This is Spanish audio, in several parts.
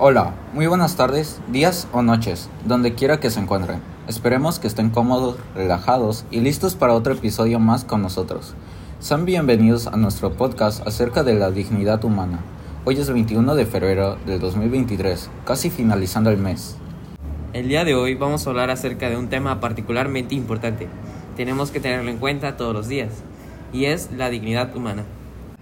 Hola, muy buenas tardes, días o noches, donde quiera que se encuentren. Esperemos que estén cómodos, relajados y listos para otro episodio más con nosotros. Sean bienvenidos a nuestro podcast acerca de la dignidad humana. Hoy es 21 de febrero del 2023, casi finalizando el mes. El día de hoy vamos a hablar acerca de un tema particularmente importante. Tenemos que tenerlo en cuenta todos los días, y es la dignidad humana.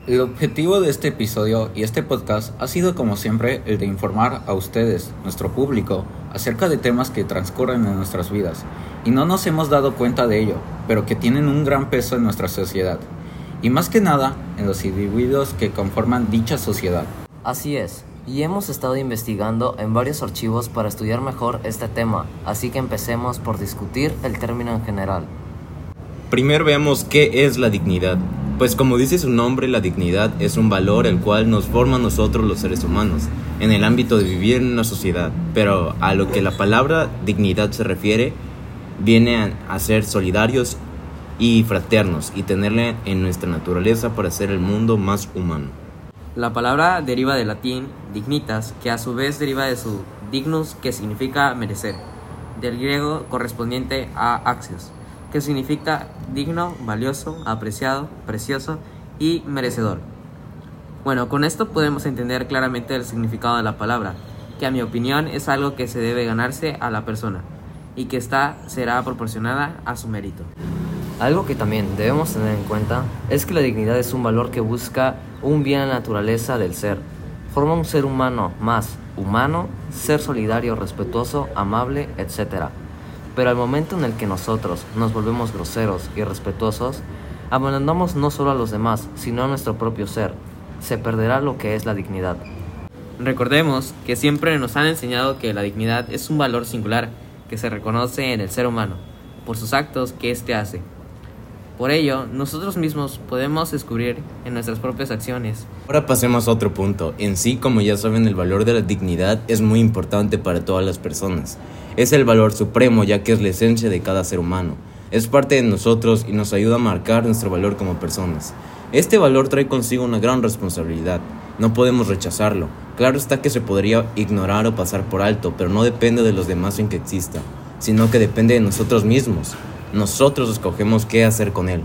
El objetivo de este episodio y este podcast ha sido como siempre el de informar a ustedes, nuestro público, acerca de temas que transcurren en nuestras vidas y no nos hemos dado cuenta de ello, pero que tienen un gran peso en nuestra sociedad y más que nada en los individuos que conforman dicha sociedad. Así es, y hemos estado investigando en varios archivos para estudiar mejor este tema, así que empecemos por discutir el término en general. Primero veamos qué es la dignidad. Pues como dice su nombre, la dignidad es un valor el cual nos forma a nosotros los seres humanos, en el ámbito de vivir en una sociedad. Pero a lo que la palabra dignidad se refiere, viene a ser solidarios y fraternos y tenerle en nuestra naturaleza para hacer el mundo más humano. La palabra deriva del latín dignitas, que a su vez deriva de su dignus, que significa merecer, del griego correspondiente a axios, que significa digno, valioso, apreciado, precioso y merecedor. Bueno, con esto podemos entender claramente el significado de la palabra, que a mi opinión es algo que se debe ganarse a la persona y que esta será proporcionada a su mérito. Algo que también debemos tener en cuenta es que la dignidad es un valor que busca un bien a la naturaleza del ser. Forma un ser humano más humano, ser solidario, respetuoso, amable, etc. Pero al momento en el que nosotros nos volvemos groseros y respetuosos, abandonamos no solo a los demás, sino a nuestro propio ser. Se perderá lo que es la dignidad. Recordemos que siempre nos han enseñado que la dignidad es un valor singular que se reconoce en el ser humano, por sus actos que éste hace. Por ello, nosotros mismos podemos descubrir en nuestras propias acciones. Ahora pasemos a otro punto. En sí, como ya saben, el valor de la dignidad es muy importante para todas las personas. Es el valor supremo ya que es la esencia de cada ser humano. Es parte de nosotros y nos ayuda a marcar nuestro valor como personas. Este valor trae consigo una gran responsabilidad. No podemos rechazarlo. Claro está que se podría ignorar o pasar por alto, pero no depende de los demás en que exista, sino que depende de nosotros mismos. Nosotros escogemos qué hacer con él.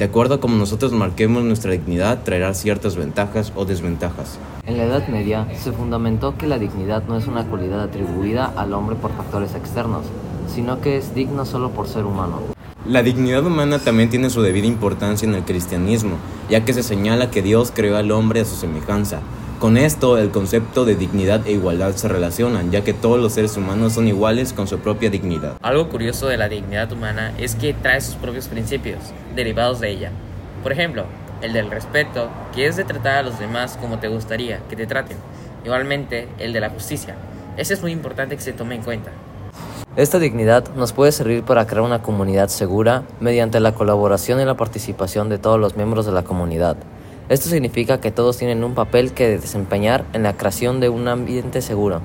De acuerdo a cómo nosotros marquemos nuestra dignidad, traerá ciertas ventajas o desventajas. En la Edad Media se fundamentó que la dignidad no es una cualidad atribuida al hombre por factores externos, sino que es digno solo por ser humano. La dignidad humana también tiene su debida importancia en el cristianismo, ya que se señala que Dios creó al hombre a su semejanza, con esto, el concepto de dignidad e igualdad se relacionan, ya que todos los seres humanos son iguales con su propia dignidad. Algo curioso de la dignidad humana es que trae sus propios principios, derivados de ella. Por ejemplo, el del respeto, que es de tratar a los demás como te gustaría que te traten. Igualmente, el de la justicia. Ese es muy importante que se tome en cuenta. Esta dignidad nos puede servir para crear una comunidad segura mediante la colaboración y la participación de todos los miembros de la comunidad. Esto significa que todos tienen un papel que desempeñar en la creación de un ambiente seguro.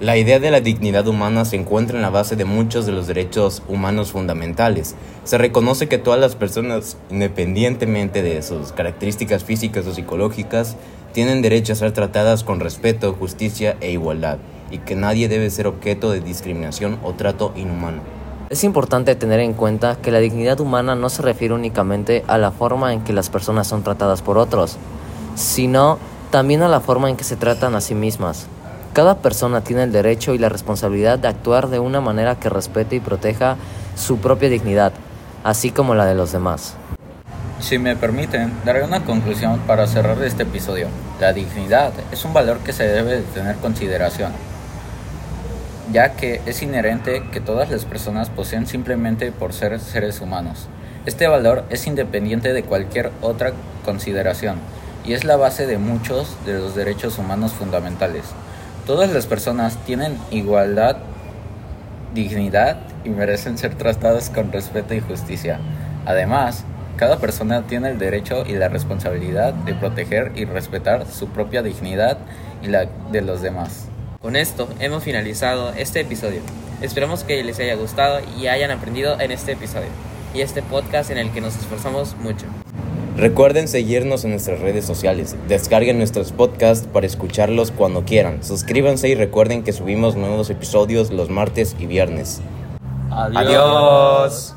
La idea de la dignidad humana se encuentra en la base de muchos de los derechos humanos fundamentales. Se reconoce que todas las personas, independientemente de sus características físicas o psicológicas, tienen derecho a ser tratadas con respeto, justicia e igualdad, y que nadie debe ser objeto de discriminación o trato inhumano. Es importante tener en cuenta que la dignidad humana no se refiere únicamente a la forma en que las personas son tratadas por otros, sino también a la forma en que se tratan a sí mismas. Cada persona tiene el derecho y la responsabilidad de actuar de una manera que respete y proteja su propia dignidad, así como la de los demás. Si me permiten, daré una conclusión para cerrar este episodio. La dignidad es un valor que se debe de tener consideración ya que es inherente que todas las personas poseen simplemente por ser seres humanos. Este valor es independiente de cualquier otra consideración y es la base de muchos de los derechos humanos fundamentales. Todas las personas tienen igualdad, dignidad y merecen ser tratadas con respeto y justicia. Además, cada persona tiene el derecho y la responsabilidad de proteger y respetar su propia dignidad y la de los demás. Con esto hemos finalizado este episodio. Esperamos que les haya gustado y hayan aprendido en este episodio y este podcast en el que nos esforzamos mucho. Recuerden seguirnos en nuestras redes sociales, descarguen nuestros podcasts para escucharlos cuando quieran, suscríbanse y recuerden que subimos nuevos episodios los martes y viernes. Adiós. Adiós.